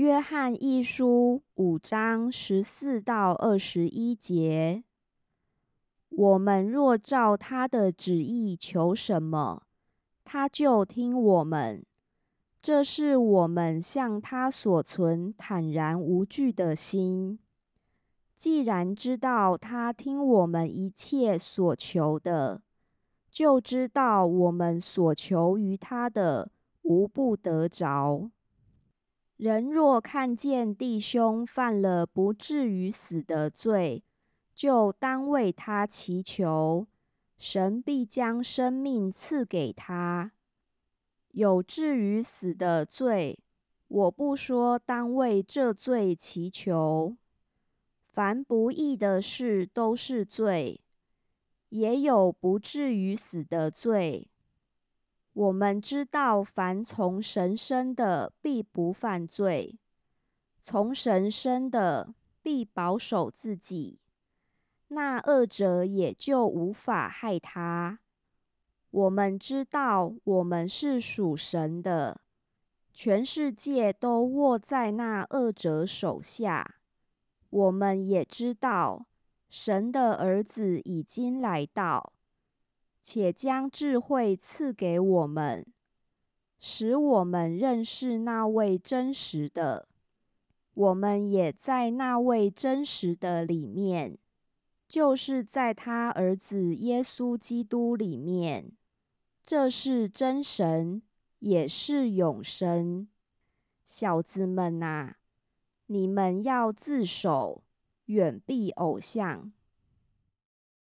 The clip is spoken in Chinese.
约翰一书五章十四到二十一节：我们若照他的旨意求什么，他就听我们。这是我们向他所存坦然无惧的心。既然知道他听我们一切所求的，就知道我们所求于他的无不得着。人若看见弟兄犯了不至于死的罪，就当为他祈求，神必将生命赐给他。有至于死的罪，我不说当为这罪祈求。凡不义的事都是罪。也有不至于死的罪。我们知道，凡从神生的，必不犯罪；从神生的，必保守自己。那恶者也就无法害他。我们知道，我们是属神的，全世界都握在那恶者手下。我们也知道。神的儿子已经来到，且将智慧赐给我们，使我们认识那位真实的。我们也在那位真实的里面，就是在他儿子耶稣基督里面。这是真神，也是永生。小子们呐，你们要自守。远避偶像。